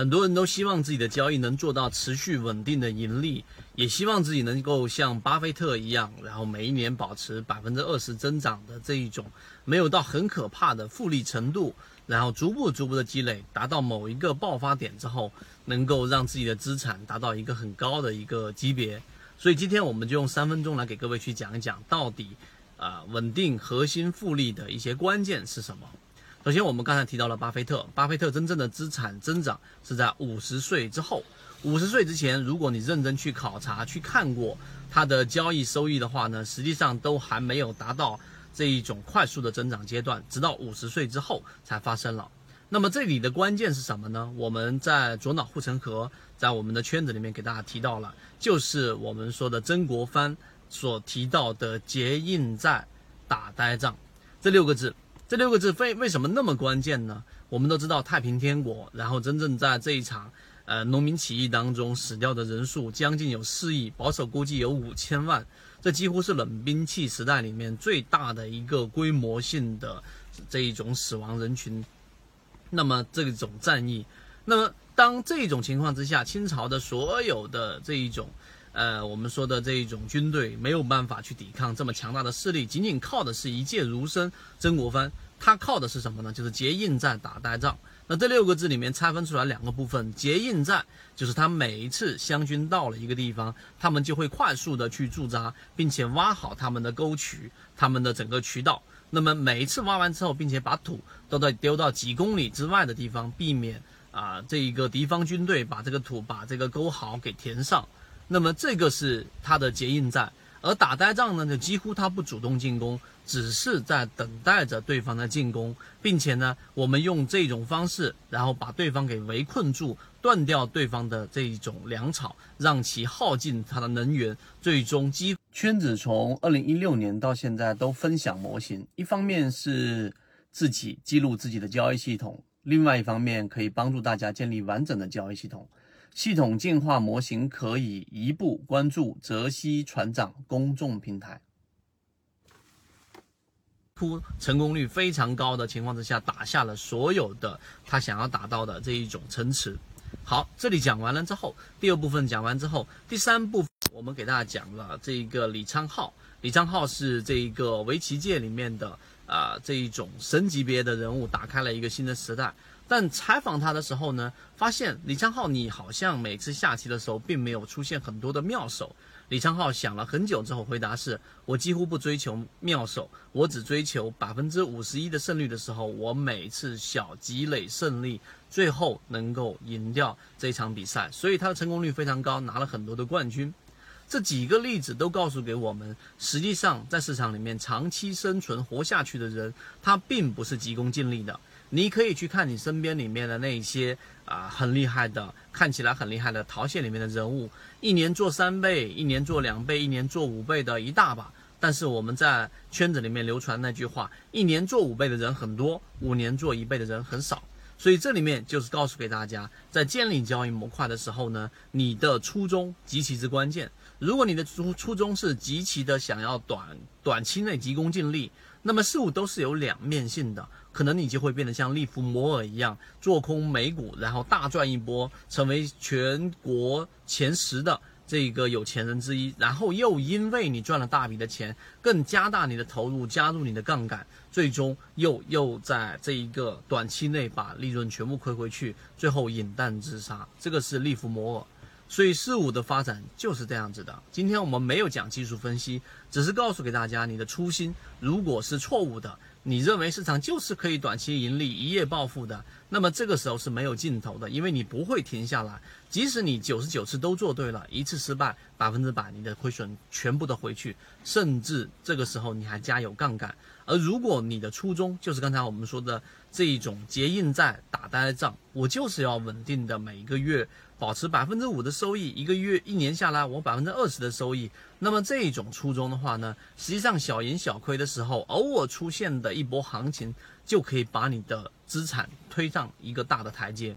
很多人都希望自己的交易能做到持续稳定的盈利，也希望自己能够像巴菲特一样，然后每一年保持百分之二十增长的这一种，没有到很可怕的复利程度，然后逐步逐步的积累，达到某一个爆发点之后，能够让自己的资产达到一个很高的一个级别。所以今天我们就用三分钟来给各位去讲一讲，到底啊稳定核心复利的一些关键是什么。首先，我们刚才提到了巴菲特。巴菲特真正的资产增长是在五十岁之后。五十岁之前，如果你认真去考察、去看过他的交易收益的话呢，实际上都还没有达到这一种快速的增长阶段，直到五十岁之后才发生了。那么这里的关键是什么呢？我们在左脑护城河，在我们的圈子里面给大家提到了，就是我们说的曾国藩所提到的“结硬债，打呆仗”这六个字。这六个字为为什么那么关键呢？我们都知道太平天国，然后真正在这一场呃农民起义当中死掉的人数将近有四亿，保守估计有五千万，这几乎是冷兵器时代里面最大的一个规模性的这一种死亡人群。那么这种战役，那么当这种情况之下，清朝的所有的这一种。呃，我们说的这一种军队没有办法去抵抗这么强大的势力，仅仅靠的是一介儒生曾国藩，他靠的是什么呢？就是结硬战打呆仗。那这六个字里面拆分出来两个部分，结硬战就是他每一次湘军到了一个地方，他们就会快速的去驻扎，并且挖好他们的沟渠，他们的整个渠道。那么每一次挖完之后，并且把土都得丢到几公里之外的地方，避免啊这一个敌方军队把这个土把这个沟壕给填上。那么这个是他的结硬战，而打呆仗呢，就几乎他不主动进攻，只是在等待着对方的进攻，并且呢，我们用这种方式，然后把对方给围困住，断掉对方的这一种粮草，让其耗尽他的能源，最终击圈子从二零一六年到现在都分享模型，一方面是自己记录自己的交易系统，另外一方面可以帮助大家建立完整的交易系统。系统进化模型可以一步关注泽西船长公众平台，突成功率非常高的情况之下，打下了所有的他想要达到的这一种城池。好，这里讲完了之后，第二部分讲完之后，第三部分我们给大家讲了这一个李昌镐。李昌镐是这一个围棋界里面的啊这一种神级别的人物，打开了一个新的时代。但采访他的时候呢，发现李昌镐你好像每次下棋的时候并没有出现很多的妙手。李昌镐想了很久之后回答是：我几乎不追求妙手，我只追求百分之五十一的胜率的时候，我每次小积累胜利，最后能够赢掉这场比赛。所以他的成功率非常高，拿了很多的冠军。这几个例子都告诉给我们，实际上在市场里面长期生存活下去的人，他并不是急功近利的。你可以去看你身边里面的那些啊很厉害的，看起来很厉害的淘县里面的人物，一年做三倍，一年做两倍，一年做五倍的一大把。但是我们在圈子里面流传那句话，一年做五倍的人很多，五年做一倍的人很少。所以这里面就是告诉给大家，在建立交易模块的时候呢，你的初衷极其之关键。如果你的初初衷是极其的想要短短期内急功近利，那么事物都是有两面性的。可能你就会变得像利弗摩尔一样做空美股，然后大赚一波，成为全国前十的这个有钱人之一。然后又因为你赚了大笔的钱，更加大你的投入，加入你的杠杆，最终又又在这一个短期内把利润全部亏回去，最后饮弹自杀。这个是利弗摩尔。所以事物的发展就是这样子的。今天我们没有讲技术分析，只是告诉给大家，你的初心如果是错误的。你认为市场就是可以短期盈利、一夜暴富的？那么这个时候是没有尽头的，因为你不会停下来。即使你九十九次都做对了，一次失败，百分之百你的亏损全部都回去，甚至这个时候你还加有杠杆。而如果你的初衷就是刚才我们说的这一种结硬债、打呆仗，我就是要稳定的每一个月保持百分之五的收益，一个月一年下来我百分之二十的收益。那么这一种初衷的话呢，实际上小赢小亏的时候，偶尔出现的一波行情就可以把你的资产推上一个大的台阶。